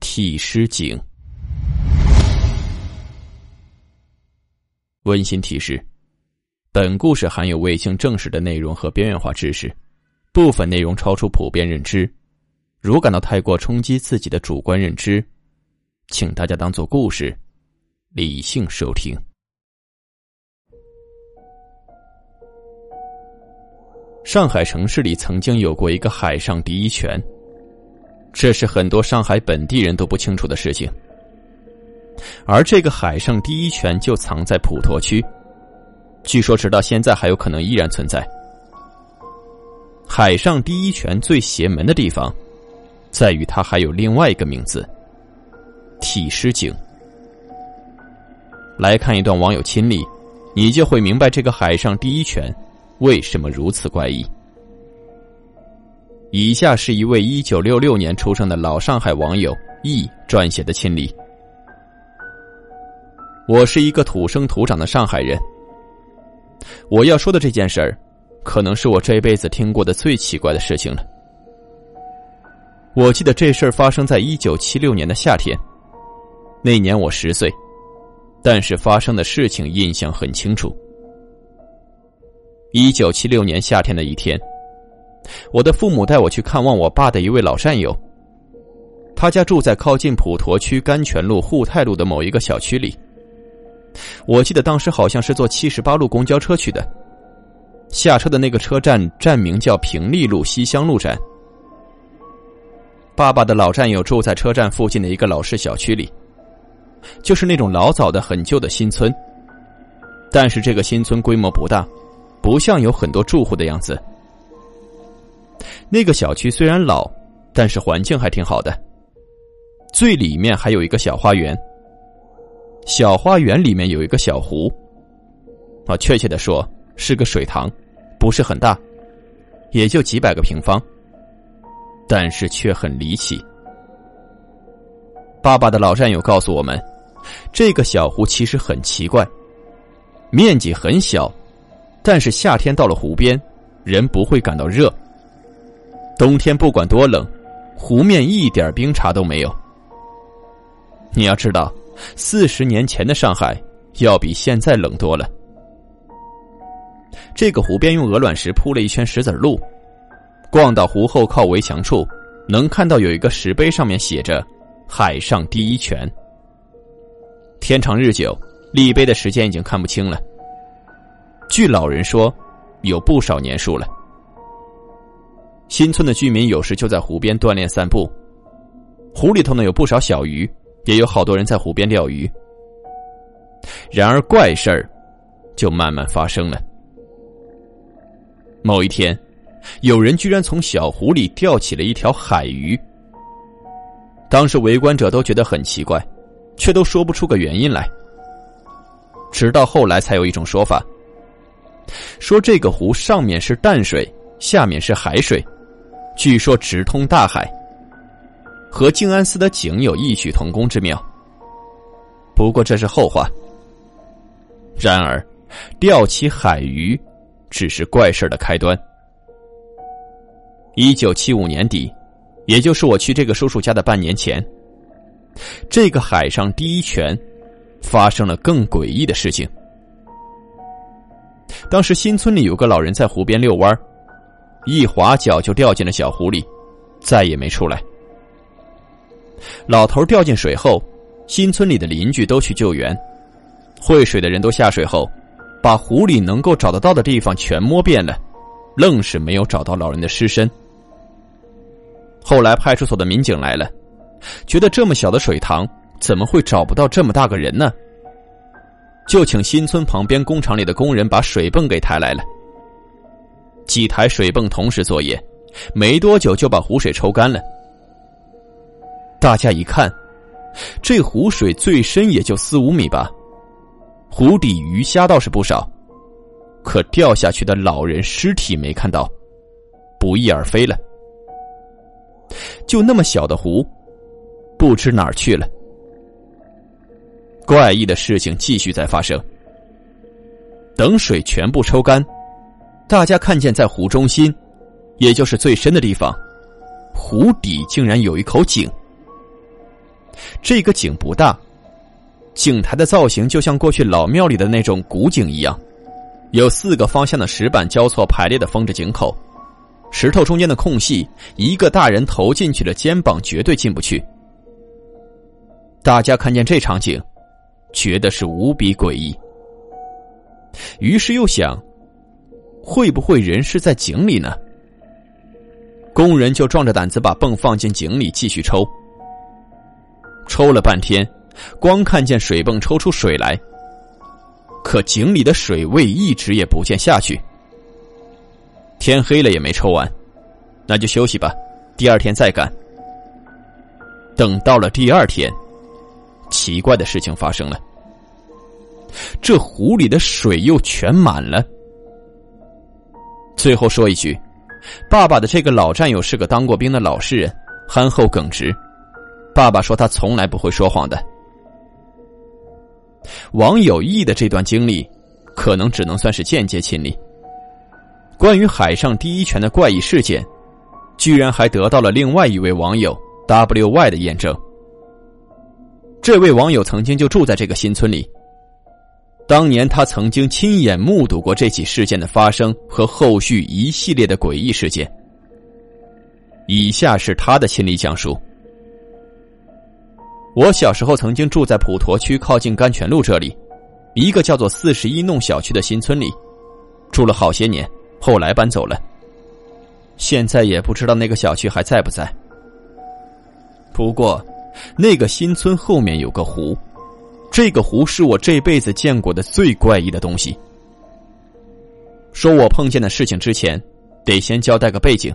替尸井。温馨提示：本故事含有未经证实的内容和边缘化知识，部分内容超出普遍认知。如感到太过冲击自己的主观认知，请大家当做故事，理性收听。上海城市里曾经有过一个海上第一泉。这是很多上海本地人都不清楚的事情，而这个海上第一泉就藏在普陀区，据说直到现在还有可能依然存在。海上第一泉最邪门的地方，在于它还有另外一个名字——体尸井。来看一段网友亲历，你就会明白这个海上第一泉为什么如此怪异。以下是一位一九六六年出生的老上海网友 E 撰写的亲历。我是一个土生土长的上海人。我要说的这件事儿，可能是我这辈子听过的最奇怪的事情了。我记得这事儿发生在一九七六年的夏天，那年我十岁，但是发生的事情印象很清楚。一九七六年夏天的一天。我的父母带我去看望我爸的一位老战友。他家住在靠近普陀区甘泉路沪泰路的某一个小区里。我记得当时好像是坐七十八路公交车去的。下车的那个车站站名叫平利路西乡路站。爸爸的老战友住在车站附近的一个老式小区里，就是那种老早的很旧的新村。但是这个新村规模不大，不像有很多住户的样子。那个小区虽然老，但是环境还挺好的。最里面还有一个小花园，小花园里面有一个小湖，啊，确切的说是个水塘，不是很大，也就几百个平方，但是却很离奇。爸爸的老战友告诉我们，这个小湖其实很奇怪，面积很小，但是夏天到了湖边，人不会感到热。冬天不管多冷，湖面一点冰碴都没有。你要知道，四十年前的上海要比现在冷多了。这个湖边用鹅卵石铺了一圈石子路，逛到湖后靠围墙处，能看到有一个石碑，上面写着“海上第一泉”。天长日久，立碑的时间已经看不清了。据老人说，有不少年数了。新村的居民有时就在湖边锻炼散步，湖里头呢有不少小鱼，也有好多人在湖边钓鱼。然而怪事儿就慢慢发生了。某一天，有人居然从小湖里钓起了一条海鱼。当时围观者都觉得很奇怪，却都说不出个原因来。直到后来才有一种说法，说这个湖上面是淡水，下面是海水。据说直通大海，和静安寺的井有异曲同工之妙。不过这是后话。然而，钓起海鱼只是怪事的开端。一九七五年底，也就是我去这个叔叔家的半年前，这个海上第一泉发生了更诡异的事情。当时新村里有个老人在湖边遛弯。一滑脚就掉进了小湖里，再也没出来。老头掉进水后，新村里的邻居都去救援，会水的人都下水后，把湖里能够找得到的地方全摸遍了，愣是没有找到老人的尸身。后来派出所的民警来了，觉得这么小的水塘怎么会找不到这么大个人呢？就请新村旁边工厂里的工人把水泵给抬来了。几台水泵同时作业，没多久就把湖水抽干了。大家一看，这湖水最深也就四五米吧，湖底鱼虾倒是不少，可掉下去的老人尸体没看到，不翼而飞了。就那么小的湖，不知哪儿去了。怪异的事情继续在发生。等水全部抽干，大家看见在湖中心，也就是最深的地方，湖底竟然有一口井。这个井不大，井台的造型就像过去老庙里的那种古井一样，有四个方向的石板交错排列的封着井口，石头中间的空隙，一个大人头进去了，肩膀绝对进不去。大家看见这场景，觉得是无比诡异。于是又想，会不会人是在井里呢？工人就壮着胆子把泵放进井里继续抽。抽了半天，光看见水泵抽出水来，可井里的水位一直也不见下去。天黑了也没抽完，那就休息吧，第二天再干。等到了第二天，奇怪的事情发生了。这湖里的水又全满了。最后说一句，爸爸的这个老战友是个当过兵的老实人，憨厚耿直。爸爸说他从来不会说谎的。王有义的这段经历，可能只能算是间接亲历。关于海上第一泉的怪异事件，居然还得到了另外一位网友 W Y 的验证。这位网友曾经就住在这个新村里。当年他曾经亲眼目睹过这起事件的发生和后续一系列的诡异事件。以下是他的心理讲述：我小时候曾经住在普陀区靠近甘泉路这里，一个叫做四十一弄小区的新村里，住了好些年，后来搬走了。现在也不知道那个小区还在不在。不过，那个新村后面有个湖。这个湖是我这辈子见过的最怪异的东西。说我碰见的事情之前，得先交代个背景。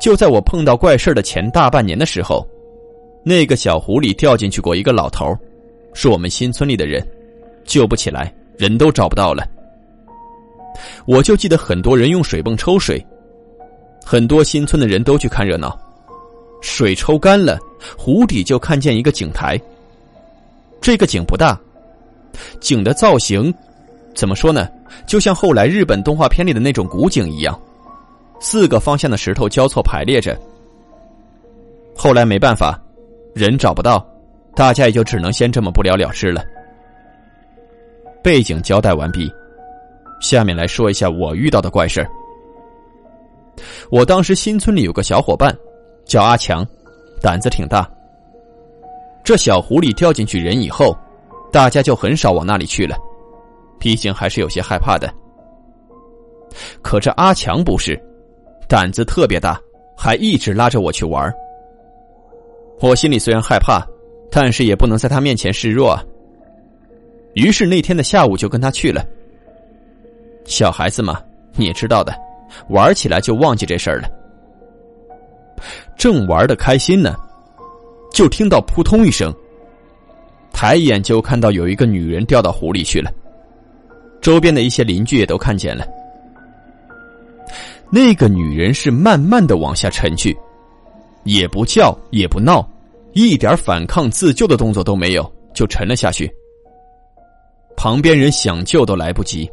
就在我碰到怪事的前大半年的时候，那个小湖里掉进去过一个老头，是我们新村里的人，救不起来，人都找不到了。我就记得很多人用水泵抽水，很多新村的人都去看热闹。水抽干了，湖底就看见一个井台。这个井不大，井的造型怎么说呢？就像后来日本动画片里的那种古井一样，四个方向的石头交错排列着。后来没办法，人找不到，大家也就只能先这么不了了之了。背景交代完毕，下面来说一下我遇到的怪事我当时新村里有个小伙伴，叫阿强，胆子挺大。这小狐狸掉进去人以后，大家就很少往那里去了，毕竟还是有些害怕的。可这阿强不是，胆子特别大，还一直拉着我去玩。我心里虽然害怕，但是也不能在他面前示弱啊。于是那天的下午就跟他去了。小孩子嘛，你也知道的，玩起来就忘记这事儿了。正玩的开心呢。就听到扑通一声，抬眼就看到有一个女人掉到湖里去了。周边的一些邻居也都看见了。那个女人是慢慢的往下沉去，也不叫也不闹，一点反抗自救的动作都没有，就沉了下去。旁边人想救都来不及。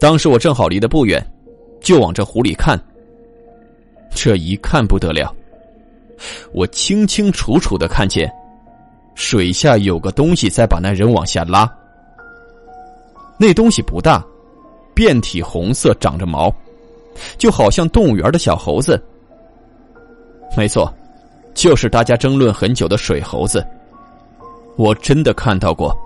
当时我正好离得不远，就往这湖里看。这一看不得了。我清清楚楚的看见，水下有个东西在把那人往下拉。那东西不大，遍体红色，长着毛，就好像动物园的小猴子。没错，就是大家争论很久的水猴子。我真的看到过，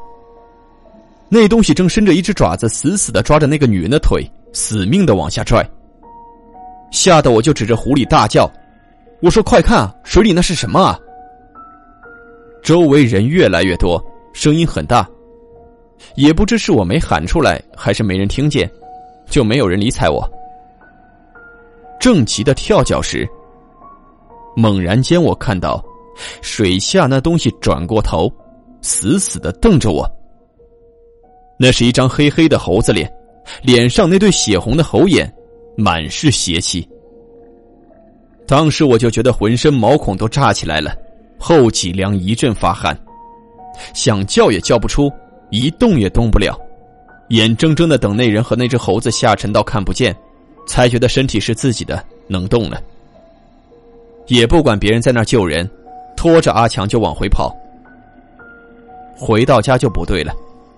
那东西正伸着一只爪子，死死的抓着那个女人的腿，死命的往下拽。吓得我就指着湖里大叫。我说：“快看，水里那是什么啊？”周围人越来越多，声音很大，也不知是我没喊出来，还是没人听见，就没有人理睬我。正急的跳脚时，猛然间我看到水下那东西转过头，死死的瞪着我。那是一张黑黑的猴子脸，脸上那对血红的猴眼，满是邪气。当时我就觉得浑身毛孔都炸起来了，后脊梁一阵发寒，想叫也叫不出，一动也动不了，眼睁睁的等那人和那只猴子下沉到看不见，才觉得身体是自己的，能动了。也不管别人在那救人，拖着阿强就往回跑。回到家就不对了，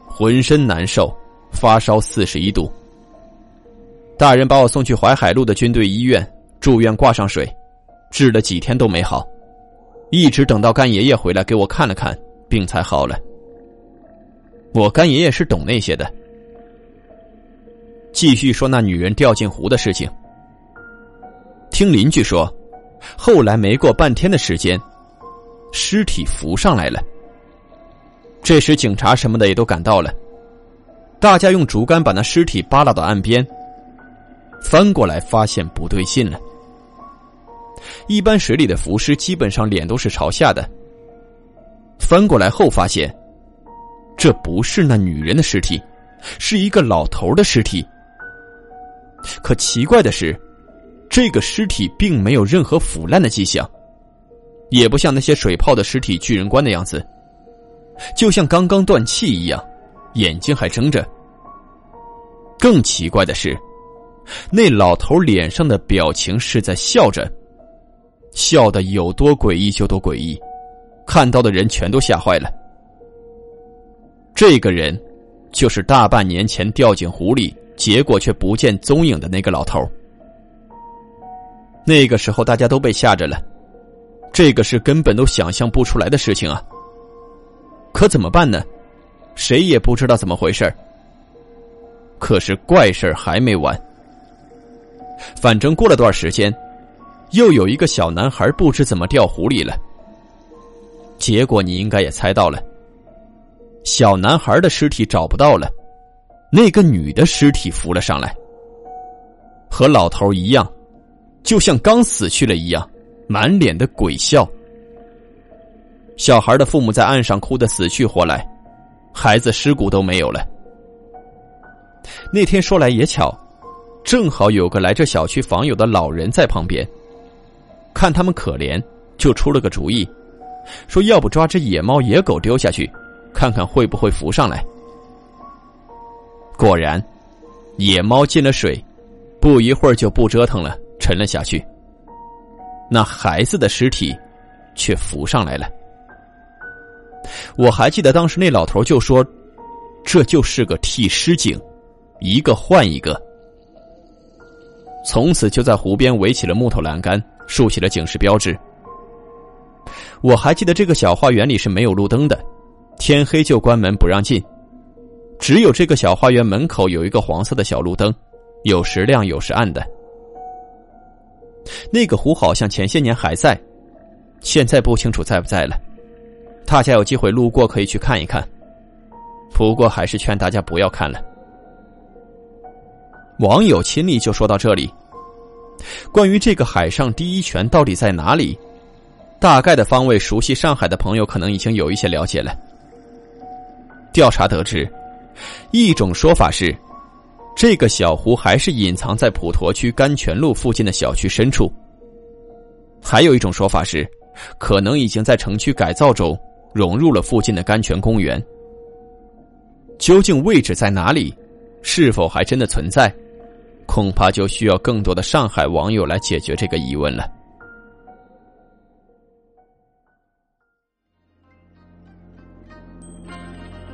浑身难受，发烧四十一度。大人把我送去淮海路的军队医院住院挂上水，治了几天都没好，一直等到干爷爷回来给我看了看，病才好了。我干爷爷是懂那些的。继续说那女人掉进湖的事情，听邻居说。后来没过半天的时间，尸体浮上来了。这时警察什么的也都赶到了，大家用竹竿把那尸体扒拉到岸边。翻过来发现不对劲了。一般水里的浮尸基本上脸都是朝下的。翻过来后发现，这不是那女人的尸体，是一个老头的尸体。可奇怪的是。这个尸体并没有任何腐烂的迹象，也不像那些水泡的尸体巨人观的样子，就像刚刚断气一样，眼睛还睁着。更奇怪的是，那老头脸上的表情是在笑着，笑的有多诡异就多诡异，看到的人全都吓坏了。这个人，就是大半年前掉进湖里，结果却不见踪影的那个老头。那个时候大家都被吓着了，这个是根本都想象不出来的事情啊！可怎么办呢？谁也不知道怎么回事可是怪事还没完，反正过了段时间，又有一个小男孩不知怎么掉湖里了。结果你应该也猜到了，小男孩的尸体找不到了，那个女的尸体浮了上来，和老头一样。就像刚死去了一样，满脸的鬼笑。小孩的父母在岸上哭得死去活来，孩子尸骨都没有了。那天说来也巧，正好有个来这小区访友的老人在旁边，看他们可怜，就出了个主意，说要不抓只野猫、野狗丢下去，看看会不会浮上来。果然，野猫进了水，不一会儿就不折腾了。沉了下去，那孩子的尸体却浮上来了。我还记得当时那老头就说：“这就是个替尸井，一个换一个。”从此就在湖边围起了木头栏杆，竖起了警示标志。我还记得这个小花园里是没有路灯的，天黑就关门不让进，只有这个小花园门口有一个黄色的小路灯，有时亮有时暗的。那个湖好像前些年还在，现在不清楚在不在了。大家有机会路过可以去看一看，不过还是劝大家不要看了。网友亲历就说到这里。关于这个海上第一泉到底在哪里，大概的方位熟悉上海的朋友可能已经有一些了解了。调查得知，一种说法是。这个小湖还是隐藏在普陀区甘泉路附近的小区深处。还有一种说法是，可能已经在城区改造中融入了附近的甘泉公园。究竟位置在哪里，是否还真的存在，恐怕就需要更多的上海网友来解决这个疑问了。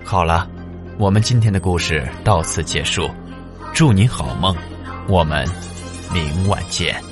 好了，我们今天的故事到此结束。祝你好梦，我们明晚见。